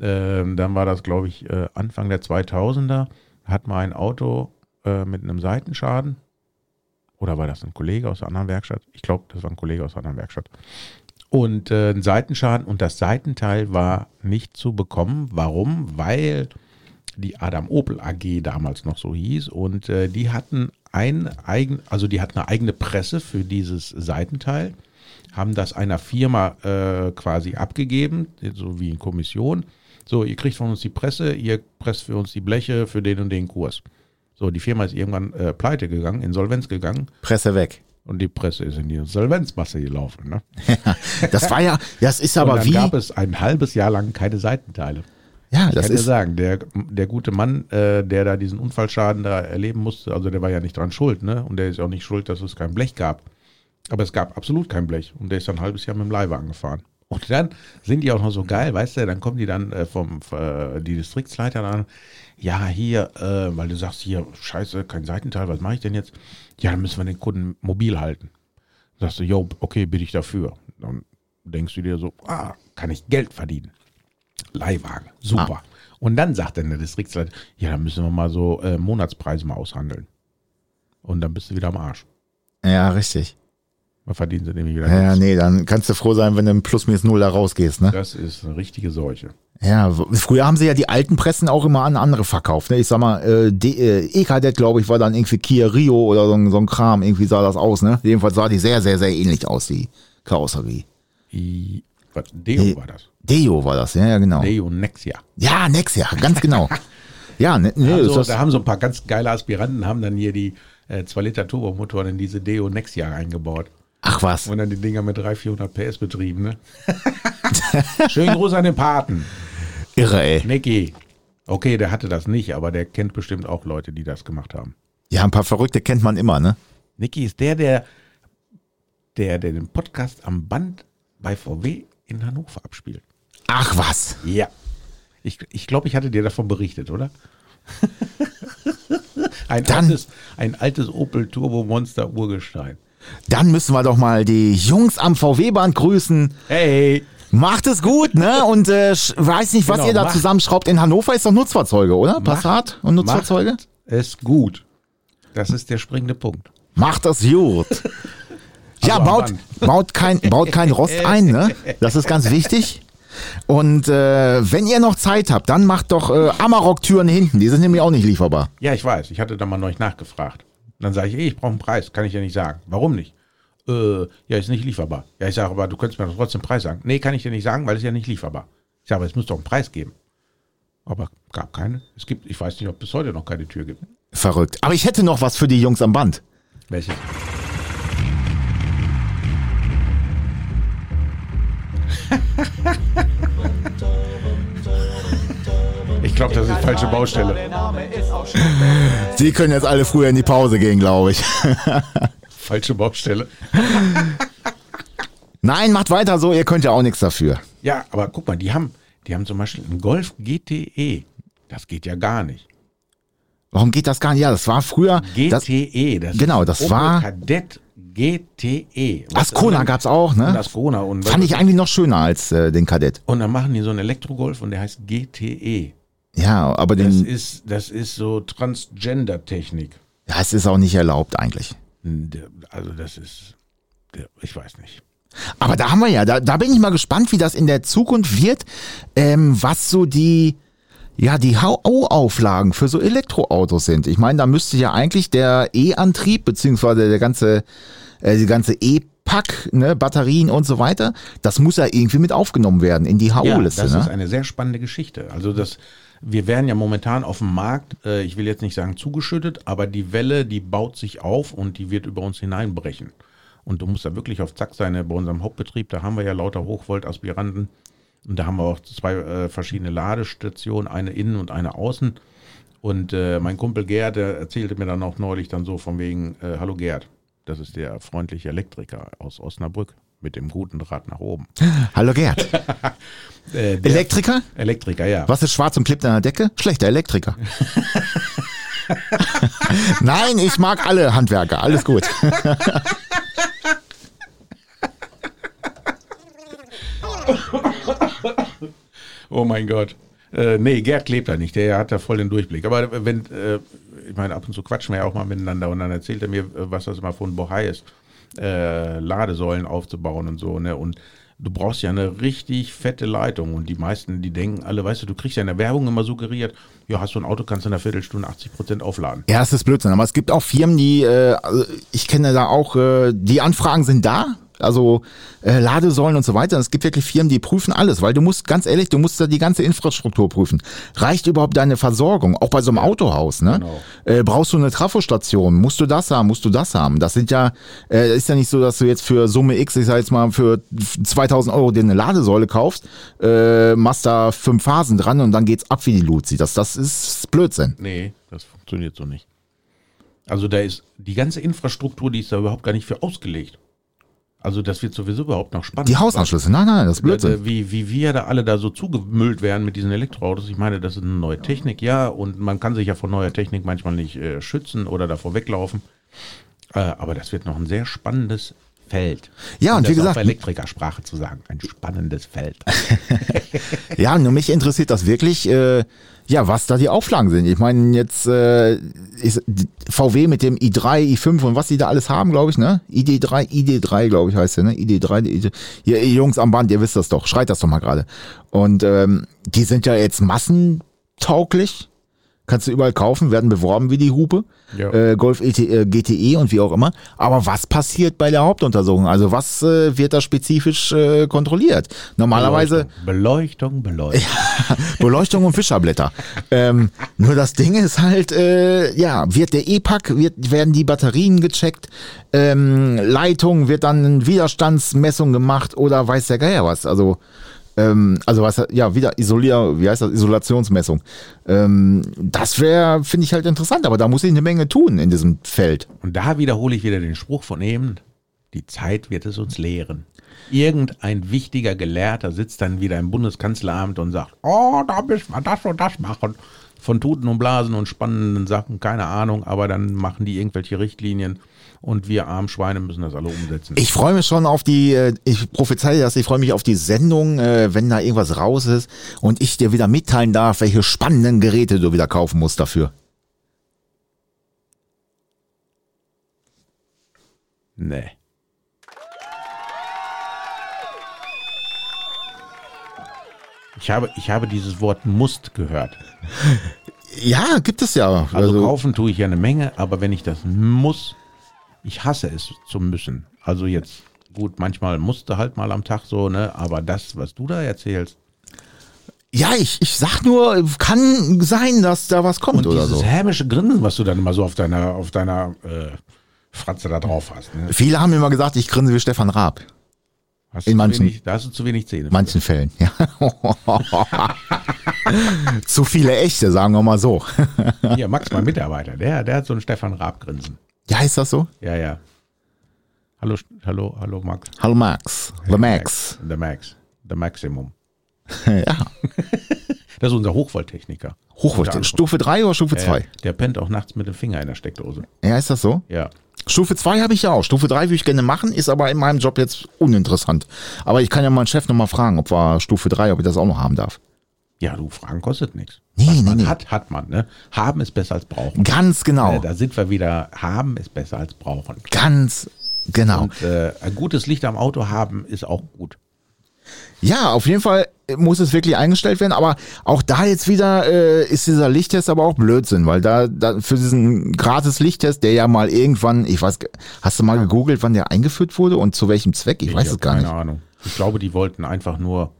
Ähm, dann war das, glaube ich, äh, Anfang der 2000er, hat mal ein Auto äh, mit einem Seitenschaden, oder war das ein Kollege aus der anderen Werkstatt? Ich glaube, das war ein Kollege aus der anderen Werkstatt. Und äh, ein Seitenschaden und das Seitenteil war nicht zu bekommen. Warum? Weil die Adam Opel AG damals noch so hieß und äh, die hatten ein eigen, also die hatten eine eigene Presse für dieses Seitenteil, haben das einer Firma äh, quasi abgegeben, so wie in Kommission. So, ihr kriegt von uns die Presse, ihr presst für uns die Bleche für den und den Kurs. So, die Firma ist irgendwann äh, pleite gegangen, Insolvenz gegangen Presse weg. und die Presse ist in die Insolvenzmasse gelaufen. Ne? <laughs> Das war ja, das ist und aber dann wie, gab es ein halbes Jahr lang keine Seitenteile. ja, Ich das kann ist, sagen, der, der gute Mann, äh, der da diesen Unfallschaden da erleben musste, also der war ja nicht dran schuld, ne? Und der ist auch nicht schuld, dass es kein Blech gab. Aber es gab absolut kein Blech. Und der ist dann ein halbes Jahr mit dem Leihwagen gefahren. Und dann sind die auch noch so geil, weißt du, dann kommen die dann äh, vom äh, die Distriktsleiter an, ja, hier, äh, weil du sagst, hier, scheiße, kein Seitenteil, was mache ich denn jetzt? Ja, dann müssen wir den Kunden mobil halten. Sagst du, jo, okay, bin ich dafür. Dann denkst du dir so, ah, kann ich Geld verdienen. Leihwagen, super. Und dann sagt dann der Distriktsleiter, ja, dann müssen wir mal so äh, Monatspreise mal aushandeln. Und dann bist du wieder am Arsch. ja, richtig. Dann verdienen sie nämlich wieder Ja, nichts. nee, dann kannst du froh sein, wenn du im plus minus null da rausgehst, ne? Das ist eine richtige Seuche. Ja, früher haben sie ja die alten Pressen auch immer an andere verkauft. Ne? Ich sag mal, äh, D- äh, E-Kadett, glaube ich, war dann irgendwie Kia Rio oder so, ein- so ein Kram. Irgendwie sah das aus, ne? Jedenfalls sah die sehr, sehr, sehr ähnlich aus, die Karosserie. I, was, Deo Nee. war das. Deo war das, ja, ja, genau. Deo Nexia. Ja, Nexia, ganz genau. <laughs> Ja, ne, ne, Also, da haben so ein paar ganz geile Aspiranten, haben dann hier die äh, 2 Liter Turbomotoren in diese Deo Nexia eingebaut. Ach was. Und dann die Dinger mit 300, 400 PS betrieben, ne? <laughs> Schönen Gruß an den Paten. Irre, ey. Nicky. Okay, der hatte das nicht, aber der kennt bestimmt auch Leute, die das gemacht haben. Ja, ein paar Verrückte kennt man immer, ne? Nicky ist der, der, der, der den Podcast am Band bei VW in Hannover abspielt. Ach was. Ja. Ich, ich glaube, ich hatte dir davon berichtet, oder? <laughs> ein, Dann- altes, ein altes Opel Turbo Monster Urgestein. Dann müssen wir doch mal die Jungs am VW-Band grüßen. Hey! Macht es gut, ne? Und äh, weiß nicht, was Genau, ihr da macht- zusammenschraubt. In Hannover ist doch Nutzfahrzeuge, oder? Passat und Nutzfahrzeuge? Macht es gut. Das ist der springende Punkt. Macht das gut. ja, am baut, baut, kein, baut kein Rost <laughs> ein, ne? Das ist ganz wichtig. Und äh, wenn ihr noch Zeit habt, dann macht doch äh, Amarok-Türen hinten. Die sind nämlich auch nicht lieferbar. Ja, ich weiß. Ich hatte da mal neulich nachgefragt. Dann sage ich, ey, ich brauche einen Preis. Kann ich ja nicht sagen. Warum nicht? Äh, ja, ist nicht lieferbar. Ja, ich sage, aber du könntest mir doch trotzdem einen Preis sagen. Nee, kann ich dir nicht sagen, weil es ja nicht lieferbar. Ich sage, aber es muss doch einen Preis geben. Aber gab keine. Es gibt, ich weiß nicht, ob es heute noch keine Tür gibt. Verrückt. Aber ich hätte noch was für die Jungs am Band. Welche? <laughs> Ich glaube, das ist falsche Baustelle. <laughs> Sie können jetzt alle früher in die Pause gehen, glaube ich. <laughs> Falsche Baustelle. Nein, macht weiter so, ihr könnt ja auch nichts dafür. Ja, aber guck mal, die haben, die haben zum Beispiel einen Golf GTE. Das geht ja gar nicht. Warum geht das gar nicht? Ja, das war früher. Das, GTE, das genau, ist das Opel war- Kadett GTE. Was- Ascona und- gab's auch, Und ne? Ascona und Fand ich eigentlich noch schöner als äh, den Kadett. Und dann machen die so einen Elektrogolf und der heißt GTE. Ja, aber Das den, ist, das ist so Transgender-Technik. ja, es ist auch nicht erlaubt eigentlich. Also das ist, ich weiß nicht. Aber da haben wir ja, da, da bin ich mal gespannt, wie das in der Zukunft wird, ähm, was so die, ja, die HO-Auflagen für so Elektroautos sind. Ich meine, da müsste ja eigentlich der E-Antrieb, beziehungsweise der ganze, äh, die ganze E-Pack, ne, Batterien und so weiter, das muss ja irgendwie mit aufgenommen werden in die Ja, HO-Liste. das ist ne? eine sehr spannende Geschichte. Also das, wir werden ja momentan auf dem Markt, äh, ich will jetzt nicht sagen zugeschüttet, aber die Welle, die baut sich auf und die wird über uns hineinbrechen. Und du musst da wirklich auf Zack sein. Bei unserem Hauptbetrieb, da haben wir ja lauter Hochvolt-Aspiranten. Und da haben wir auch zwei äh, verschiedene Ladestationen, eine innen und eine außen. Und äh, mein Kumpel Gerd, der erzählte mir dann auch neulich dann so von wegen, äh, hallo Gerd, das ist der freundliche Elektriker aus Osnabrück mit dem guten Draht nach oben. <laughs> Hallo Gerd. <laughs> Äh, Elektriker? Elektriker, ja. Was ist schwarz und klebt an der Decke? Schlechter Elektriker. <laughs> Nein, ich mag alle Handwerker, alles gut. Oh mein Gott. Äh, nee, Gerd lebt da nicht, der hat da voll den Durchblick. Aber wenn, äh, ich meine, ab und zu quatschen wir ja auch mal miteinander und dann erzählt er mir, äh, was das immer von Bohai ist, äh, Ladesäulen aufzubauen und so, ne? Und du brauchst ja eine richtig fette Leitung und die meisten, die denken alle, weißt du, du kriegst ja in der Werbung immer suggeriert, ja, hast du ein Auto, kannst du in einer Viertelstunde 80 Prozent aufladen. Ja, es ist Blödsinn. Aber es gibt auch Firmen, die, äh, also ich kenne da auch, äh, die Anfragen sind da. Also äh, Ladesäulen und so weiter. Es gibt wirklich Firmen, die prüfen alles, weil du musst, ganz ehrlich, du musst da die ganze Infrastruktur prüfen. Reicht überhaupt deine Versorgung? Auch bei so einem Autohaus, ne? Genau. Äh, brauchst du eine Trafostation? Musst du das haben? Musst du das haben? Das sind ja, äh, ist ja nicht so, dass du jetzt für Summe X, ich sag jetzt mal, für 2000 Euro dir eine Ladesäule kaufst, äh, machst da fünf Phasen dran und dann geht's ab wie die Luzi. Das, das ist Blödsinn. Nee, das funktioniert so nicht. Also da ist die ganze Infrastruktur, die ist da überhaupt gar nicht für ausgelegt. Also das wird sowieso überhaupt noch spannend. Die Hausanschlüsse, nein, nein, das ist Blödsinn. Äh, Wie, wie wir da alle da so zugemüllt werden mit diesen Elektroautos. Ich meine, das ist eine neue Technik, ja, und man kann sich ja vor neuer Technik manchmal nicht äh, schützen oder davor weglaufen. Äh, aber das wird noch ein sehr spannendes Feld. Ja, und das wie gesagt- bei Elektrikersprache zu sagen, ein spannendes Feld. <laughs> Ja, nur mich interessiert das wirklich, äh, ja, was da die Auflagen sind. Ich meine, jetzt äh, VW mit dem i3, i5 und was die da alles haben, glaube ich, ne? ID3, ID3, glaube ich, heißt der, ne? ID3, ID, ihr, ihr Jungs am Band, ihr wisst das doch, schreit das doch mal gerade. Und ähm, die sind ja jetzt massentauglich. Kannst du überall kaufen, werden beworben wie die Hupe. Ja. Äh, Golf ET, äh, GTE und wie auch immer. Aber was passiert bei der Hauptuntersuchung? Also was äh, wird da spezifisch äh, kontrolliert? Normalerweise Beleuchtung, Beleuchtung. <laughs> Beleuchtung und Fischerblätter. ähm, nur das Ding ist halt, äh, ja, wird der E-Pack, wird, werden die Batterien gecheckt, ähm, Leitung, wird dann Widerstandsmessung gemacht oder weiß der Geier was. Also, ähm, also was, ja, wieder Isolier, wie heißt das, Isolationsmessung. Ähm, das wäre, finde ich halt interessant, aber da muss ich eine Menge tun in diesem Feld. Und da wiederhole ich wieder den Spruch von eben, die Zeit wird es uns lehren. Irgendein wichtiger Gelehrter sitzt dann wieder im Bundeskanzleramt und sagt, oh, da müssen wir das und das machen. Von Tuten und Blasen und spannenden Sachen, keine Ahnung, aber dann machen die irgendwelche Richtlinien und wir armen Schweine müssen das alle umsetzen. Ich freue mich schon auf die, äh, ich prophezeie das, ich freue mich auf die Sendung, äh, wenn da irgendwas raus ist und ich dir wieder mitteilen darf, welche spannenden Geräte du wieder kaufen musst dafür. nee. Ich habe, ich habe dieses Wort musst gehört. Ja, gibt es ja. Also, Also, kaufen tue ich ja eine Menge, aber wenn ich das muss, ich hasse es zu müssen. Also jetzt, gut, manchmal musste halt mal am Tag so, ne? Aber das, was du da erzählst, ja, ich, ich sag nur, kann sein, dass da was kommt und oder dieses so. hämische Grinsen, was du dann immer so auf deiner, auf deiner äh, Fratze da drauf hast, ne? Viele haben immer gesagt, ich grinse wie Stefan Raab. Hast In manchen- wenig, da hast du zu wenig Zähne. In manchen Fällen, ja. <laughs> Zu viele echte, sagen wir mal so. Hier, Max, mein Mitarbeiter, der, der hat so ein Stefan Raab-Grinsen. Ja, ist das so? Ja, ja. Hallo, hallo, hallo Max. Hallo Max. The Max. The Max. The Maximum. <laughs> Ja. <laughs> Das ist unser Hochvolttechniker. Unter Stufe 3 oder Stufe anderem. 2? Der, der pennt auch nachts mit dem Finger in der Steckdose. Ja, ist das so? Ja. Stufe 2 habe ich ja auch. Stufe 3 würde ich gerne machen, ist aber in meinem Job jetzt uninteressant. Aber ich kann ja meinen Chef nochmal fragen, ob wir Stufe 3, ob ich das auch noch haben darf. Ja, du, Fragen kostet nichts. Nee, Was nee, man nee. hat, hat man. Ne? Haben ist besser als brauchen. Ganz genau. Äh, da sind wir wieder. Haben ist besser als brauchen. Ganz genau. Und äh, ein gutes Licht am Auto haben ist auch gut. Ja, auf jeden Fall muss es wirklich eingestellt werden, aber auch da jetzt wieder äh, ist dieser Lichttest aber auch Blödsinn, weil da, da für diesen gratis Lichttest, der ja mal irgendwann, ich weiß, hast du mal gegoogelt, wann der eingeführt wurde und zu welchem Zweck? Ich, weiß hab es gar keine nicht. Ahnung. Ich glaube, die wollten einfach nur,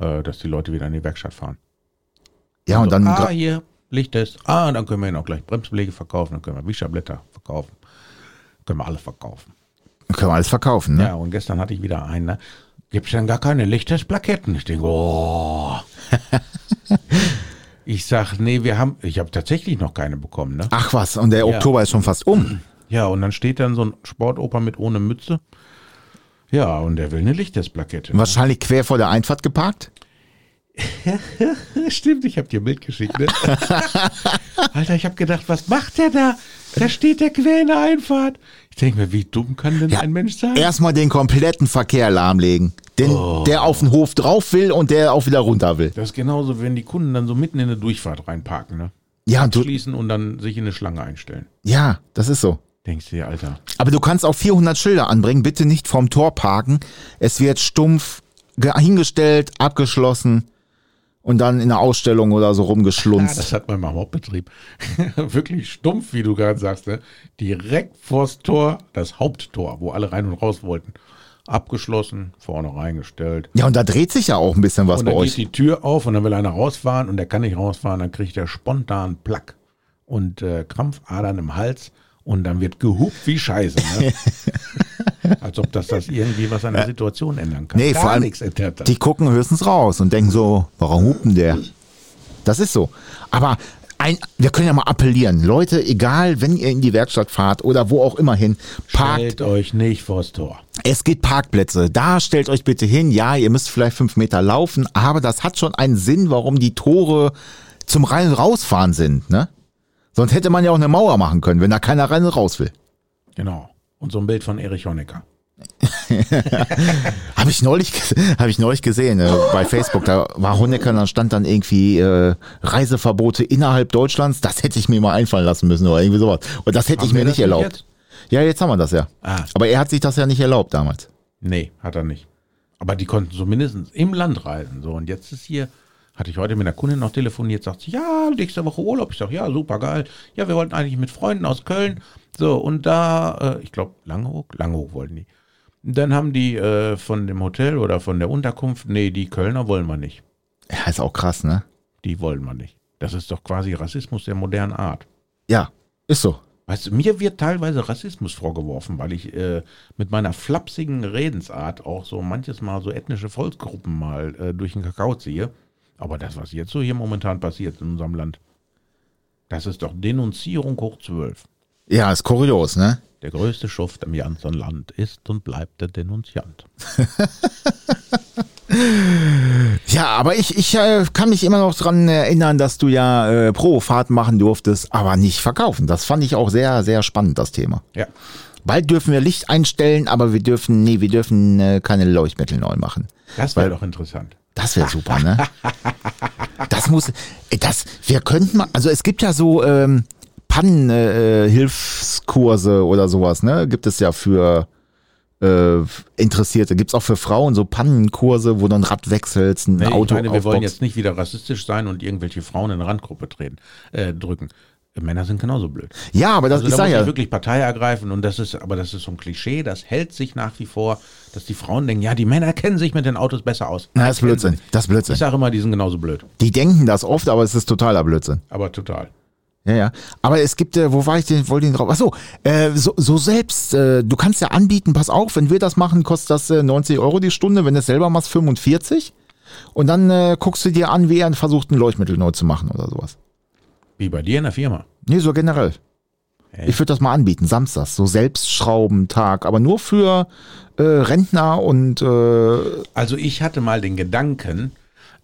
äh, dass die Leute wieder in die Werkstatt fahren. Ja, und So, dann ah, hier, Lichttest. Ah, dann können wir ihn auch gleich Bremsbeläge verkaufen, dann können wir Wischerblätter verkaufen. Können wir alle verkaufen. können wir alles verkaufen, ne? Ja, und gestern hatte ich wieder einen, ne? Gibt's denn gar keine Lichttestplaketten? Ich denke, oh. <laughs> ich sag, nee, wir haben, ich habe tatsächlich noch keine bekommen, ne? Ach was, und der Oktober ist schon fast um. Ja, und dann steht dann so ein Sportoper mit ohne Mütze. Ja, und der will eine Lichttestplakette. ne? Wahrscheinlich quer vor der Einfahrt geparkt. <laughs> Stimmt, ich habe dir ein Bild geschickt, ne? <laughs> Alter, ich habe gedacht, was macht der da? Da steht der quer in der Einfahrt. Ich denke mir, wie dumm kann denn Ja, ein Mensch sein? Erstmal den kompletten Verkehr lahmlegen. Den, Oh. der auf den Hof drauf will und der auch wieder runter will. Das ist genauso, wenn die Kunden dann so mitten in eine Durchfahrt reinparken, ne? Ja, du, Schließen und dann sich in eine Schlange einstellen. ja, das ist so. Denkst du dir, Alter. Aber du kannst auch 400 Schilder anbringen. Bitte nicht vorm Tor parken. Es wird stumpf ge- hingestellt, abgeschlossen und dann in der Ausstellung oder so Ja, rumgeschlunzt. das hat man mal im Hauptbetrieb. <laughs> Wirklich stumpf, wie du gerade sagst, ne? Direkt vors Tor, das Haupttor, wo alle rein und raus wollten. Abgeschlossen, vorne reingestellt. Ja, und da dreht sich ja auch ein bisschen was Und bei dann geht euch. die Tür auf und dann will einer rausfahren und der kann nicht rausfahren, dann kriegt er spontan Plack und äh, Krampfadern im Hals und dann wird gehupt wie Scheiße. Ne? <laughs> Als ob das das irgendwie was an der Situation ändern kann. Nee, Gar vor allem, nichts ändert das. die gucken höchstens raus und denken so, warum hupen der? Das ist so. Aber ein, wir können ja mal appellieren. Leute, egal, wenn ihr in die Werkstatt fahrt oder wo auch immer hin, parkt Stellt euch nicht vors Tor. Es gibt Parkplätze. Da stellt euch bitte hin. Ja, ihr müsst vielleicht fünf Meter laufen, aber das hat schon einen Sinn, warum die Tore zum Rein- und Rausfahren sind, ne? Sonst hätte man ja auch eine Mauer machen können, wenn da keiner rein und raus will. Genau. Und so ein Bild von Erich Honecker. <laughs> Habe ich neulich, habe ich neulich gesehen äh, bei Facebook. Da war Honecker, da stand dann irgendwie äh, Reiseverbote innerhalb Deutschlands. Das hätte ich mir mal einfallen lassen müssen oder irgendwie sowas. Und das hätte Haben ich mir nicht erlaubt. jetzt? Ja, jetzt haben wir das ja. Ah. Aber er hat sich das ja nicht erlaubt damals. Nee, hat er nicht. Aber die konnten so mindestens im Land reisen. So, und jetzt ist hier, hatte ich heute mit einer Kundin noch telefoniert, sagt sie, ja, nächste Woche Urlaub. Ich sage, ja, super geil. Ja, wir wollten eigentlich mit Freunden aus Köln. So, und da, äh, ich glaube, Langeoog, Langeoog wollten die. Dann haben die äh, von dem Hotel oder von der Unterkunft, nee, die Kölner wollen wir nicht. Ja, ist auch krass, ne? Die wollen wir nicht. Das ist doch quasi Rassismus der modernen Art. Ja, ist so. Weißt du, mir wird teilweise Rassismus vorgeworfen, weil ich äh, mit meiner flapsigen Redensart auch so manches Mal so ethnische Volksgruppen mal äh, durch den Kakao ziehe. Aber das, was jetzt so hier momentan passiert in unserem Land, das ist doch Denunzierung hoch zwölf. Ja, ist kurios, ne? Der größte Schuft im ganzen Land ist und bleibt der Denunziant. <laughs> Ja, aber ich, ich äh, kann mich immer noch dran erinnern, dass du ja äh, Probefahrt machen durftest, aber nicht verkaufen. Das fand ich auch sehr, sehr spannend, das Thema. Ja. Bald dürfen wir Licht einstellen, aber wir dürfen, nee, wir dürfen äh, keine Leuchtmittel neu machen. Das wäre doch interessant. Das wäre super, ne? <laughs> Das muss, das, wir könnten mal, also es gibt ja so ähm, Pannenhilfskurse äh, Hilfskurse oder sowas, ne? Gibt es ja für äh, Interessierte. Gibt's auch für Frauen so Pannenkurse, wo du ein Rad wechselst, ein Nee, Auto ich meine, wir wollen aufboxt. jetzt nicht wieder rassistisch sein und irgendwelche Frauen in eine Randgruppe treten, äh, drücken. Männer sind genauso blöd. Ja, aber das Also ich da ja, ich wirklich Partei ergreifen und das ist, aber das ist so ein Klischee, das hält sich nach wie vor, dass die Frauen denken, ja, die Männer kennen sich mit den Autos besser aus. na, das ist Blödsinn. Das ist Blödsinn. Ich sage immer, die sind genauso blöd. Die denken das oft, aber es ist totaler Blödsinn. Aber total. Ja, ja. Aber es gibt, äh, wo war ich denn, wollte ich drauf? Achso, äh, so, so selbst, äh, du kannst ja anbieten, pass auf, wenn wir das machen, kostet das äh, 90 Euro die Stunde, wenn du es selber machst, 45. Und dann äh, guckst du dir an, wie er versucht, ein Leuchtmittel neu zu machen oder sowas. Wie bei dir in der Firma. Nee, so generell. Echt? Ich würde das mal anbieten, samstags, so Selbstschraubentag, aber nur für äh, Rentner und äh, Also ich hatte mal den Gedanken,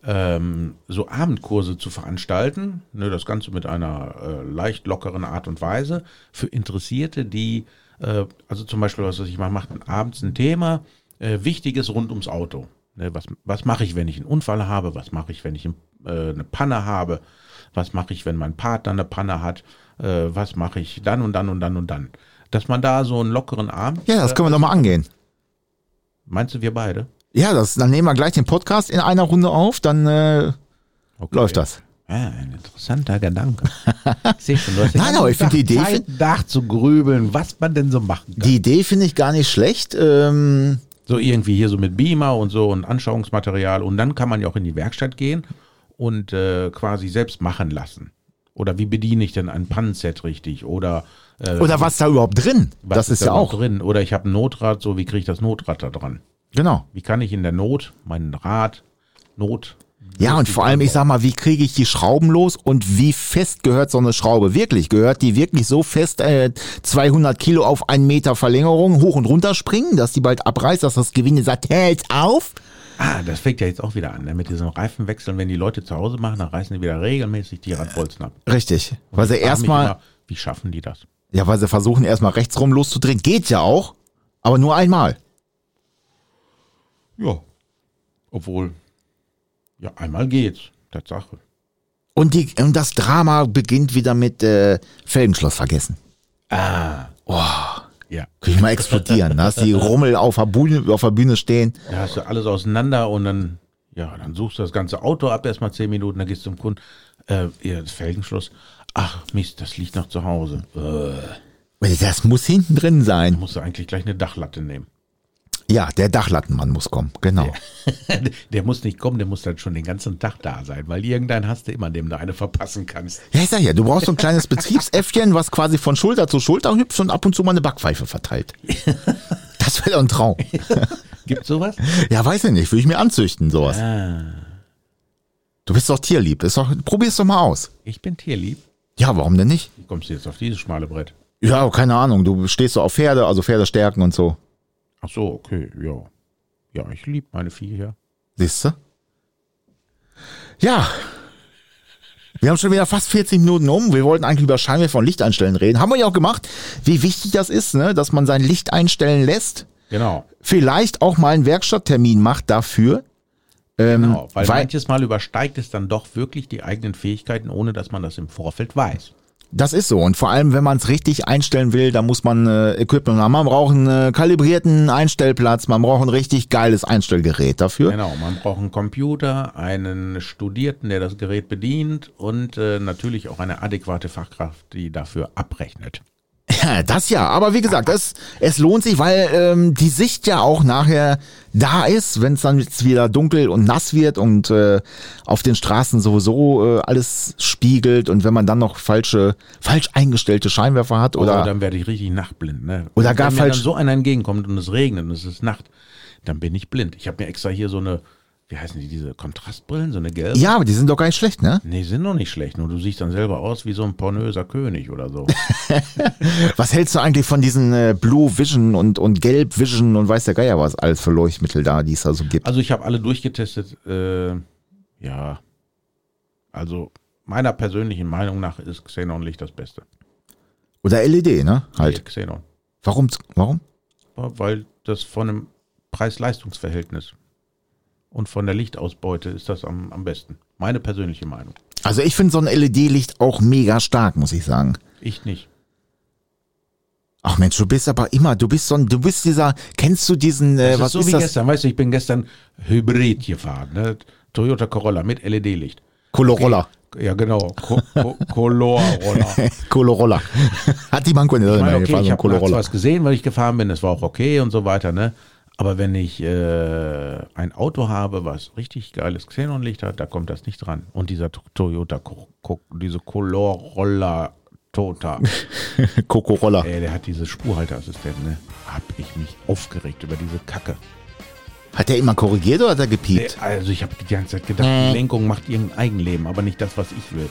ähm, so Abendkurse zu veranstalten, ne, das Ganze mit einer äh, leicht lockeren Art und Weise für Interessierte, die, äh, also zum Beispiel, was ich, man macht abends ein Thema, äh, Wichtiges rund ums Auto. Ne, was was mache ich, wenn ich einen Unfall habe? Was mache ich, wenn ich ein, äh, eine Panne habe? Was mache ich, wenn mein Partner eine Panne hat? Äh, was mache ich dann und dann und dann und dann? Dass man da so einen lockeren Abend. ja, das können wir doch mal angehen. Meinst du, wir beide? Ja, das, dann nehmen wir gleich den Podcast in einer Runde auf, dann äh, Okay. läuft das. Ja, ein interessanter Gedanke. <laughs> Ich sehe schon, du hast Nein, aber ich finde die Idee- Zeit, nachzugrübeln, was man denn so machen kann. Die Idee finde ich gar nicht schlecht. Ähm, So irgendwie hier so mit Beamer und so und Anschauungsmaterial und dann kann man ja auch in die Werkstatt gehen und äh, quasi selbst machen lassen. Oder wie bediene ich denn ein Pannenset richtig? Oder, äh, oder was da überhaupt drin? was das ist da ja auch. drin. Oder ich habe ein Notrad, so wie kriege ich das Notrad da dran? Genau. Wie kann ich in der Not meinen Rad Not Ja, und vor allem, ich sag mal, wie kriege ich die Schrauben los und wie fest gehört so eine Schraube wirklich? Gehört die wirklich so fest, äh, 200 Kilo auf einen Meter Verlängerung hoch und runter springen, dass die bald abreißt, dass das Gewinde sagt, hält auf? Ah, das fängt ja jetzt auch wieder an. Ne? Mit diesem Reifenwechseln, wenn die Leute zu Hause machen, dann reißen die wieder regelmäßig die Radbolzen ab. Richtig. Weil sie erstmal, Wie schaffen die das? ja, weil sie versuchen erstmal rechts rum loszudrehen. Geht ja auch, aber nur einmal. Ja. Obwohl, ja, einmal geht's. Tatsache. Und, die, und das Drama beginnt wieder mit äh, Felgenschloss vergessen. Ah. Oh, Ja. kann ich mal explodieren. Da hast die Rummel auf der, Bühne, auf der Bühne stehen. Da hast du alles auseinander und dann, ja, dann suchst du das ganze Auto ab, erstmal zehn Minuten, dann gehst du zum Kunden. Äh, ja, das Felgenschloss. Ach, Mist, das liegt noch zu Hause. Äh, Das muss hinten drin sein. musst du eigentlich gleich eine Dachlatte nehmen. Ja, der Dachlattenmann muss kommen, genau. <laughs> der muss nicht kommen, der muss dann schon den ganzen Tag da sein, weil irgendeinen hast du immer, dem du eine verpassen kannst. Ja, sag ja, du brauchst so ein kleines Betriebsäffchen, was quasi von Schulter zu Schulter hüpft und ab und zu mal eine Backpfeife verteilt. <laughs> Das wäre doch ein Traum. <laughs> Gibt's sowas? Ja, weiß ich nicht, würde ich mir anzüchten, sowas. Ah, Du bist doch tierlieb, ist doch, probier's doch mal aus. ich bin tierlieb. Ja, warum denn nicht? Wie kommst du jetzt auf dieses schmale Brett? Ja, keine Ahnung, du stehst so auf Pferde, also Pferdestärken und so. Ach so, okay, ja. Ja, ich liebe meine Viecher. Siehst du? Ja. Wir haben schon wieder fast 40 Minuten um. Wir wollten eigentlich über Scheinwerfer und Licht einstellen reden. Haben wir ja auch gemacht, wie wichtig das ist, ne? dass man sein Licht einstellen lässt. Genau. Vielleicht auch mal einen Werkstatttermin macht dafür. Ähm, Genau, weil, weil manches Mal übersteigt es dann doch wirklich die eigenen Fähigkeiten, ohne dass man das im Vorfeld weiß. Das ist so. Und vor allem, wenn man es richtig einstellen will, dann muss man äh, Equipment haben. Man braucht einen äh, kalibrierten Einstellplatz, man braucht ein richtig geiles Einstellgerät dafür. Genau, man braucht einen Computer, einen Studierten, der das Gerät bedient und äh, natürlich auch eine adäquate Fachkraft, die dafür abrechnet. Das ja. Aber wie gesagt, es, es lohnt sich, weil ähm, die Sicht ja auch nachher da ist, wenn es dann jetzt wieder dunkel und nass wird und äh, auf den Straßen sowieso äh, alles spiegelt und wenn man dann noch falsche, falsch eingestellte Scheinwerfer hat Oder oh, dann werde ich richtig nachtblind. Ne? Oder Und gar wenn falsch- dann so einer entgegenkommt und es regnet und es ist Nacht, dann bin ich blind. Ich habe mir extra hier so eine, wie heißen die, diese Kontrastbrillen, so eine gelbe. ja, aber die sind doch gar nicht schlecht, ne? Nee, sind doch nicht schlecht, nur du siehst dann selber aus wie so ein pornöser König oder so. <laughs> Was hältst du eigentlich von diesen äh, Blue Vision und und Gelb Vision und weiß der Geier was alles für Leuchtmittel da, die es da so gibt? Also ich habe alle durchgetestet. Äh, ja, also meiner persönlichen Meinung nach ist Xenon-Licht das Beste. Oder LED, ne? Halt. Nee, Xenon. Warum? Warum? Weil das von einem Preis-Leistungs-Verhältnis und von der Lichtausbeute ist das am, am besten. Meine persönliche Meinung. Also ich finde so ein LED-Licht auch mega stark, muss ich sagen. Ich nicht. Ach Mensch, du bist aber immer, du bist so ein, du bist dieser, kennst du diesen, äh, Das was ist so ist wie das? gestern, weißt du, ich bin gestern Hybrid gefahren, ne? Toyota Corolla mit LED-Licht. Colorolla. Ja, genau. Co Co Color-Roller. <laughs> Colorolla. Hat die Manko in der Ich meine, okay, ich habe was gesehen, weil ich gefahren bin, das war auch okay und so weiter, ne? Aber wenn ich äh, ein Auto habe, was richtig geiles Xenonlicht hat, da kommt das nicht dran. Und dieser To- Toyota, diese Color-Roller Tota, <laughs> Cocorolla. ey, der hat diese Spurhalteassistent, ne? Hab ich mich aufgeregt über diese Kacke. Hat der immer korrigiert oder hat er gepiept? Nee, Also ich habe die ganze Zeit gedacht, die Lenkung macht irgendein Eigenleben, aber nicht das, was ich will.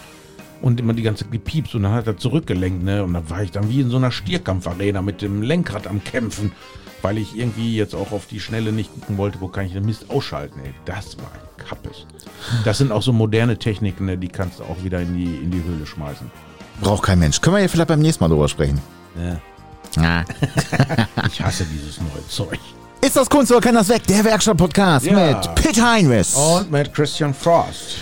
Und immer die ganze Zeit gepiepst und dann hat er zurückgelenkt, ne? Und dann war ich dann wie in so einer Stierkampfarena mit dem Lenkrad am Kämpfen, weil ich irgendwie jetzt auch auf die Schnelle nicht gucken wollte, wo kann ich den Mist ausschalten, ey. Das war ein Kappes. Das sind auch so moderne Techniken, ne? die kannst du auch wieder in die, in die Höhle schmeißen. Braucht kein Mensch. Können wir ja vielleicht beim nächsten Mal drüber sprechen. Ja. <laughs> Ich hasse dieses neue Zeug. Ist das Kunst oder kann das weg? Der Werkstatt-Podcast Ja. mit Pit Heinrichs. Und mit Christian Frost.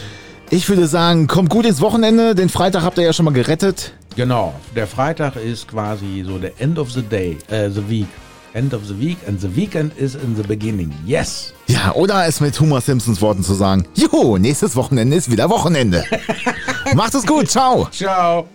Ich würde sagen, kommt gut ins Wochenende. Den Freitag habt ihr ja schon mal gerettet. Genau, der Freitag ist quasi so der End of the Day, äh, the week. End of the week and the weekend is in the beginning. Yes! Ja, oder es mit Homer Simpsons Worten zu sagen. Juhu, nächstes Wochenende ist wieder Wochenende. <laughs> Macht es gut. Ciao. Ciao!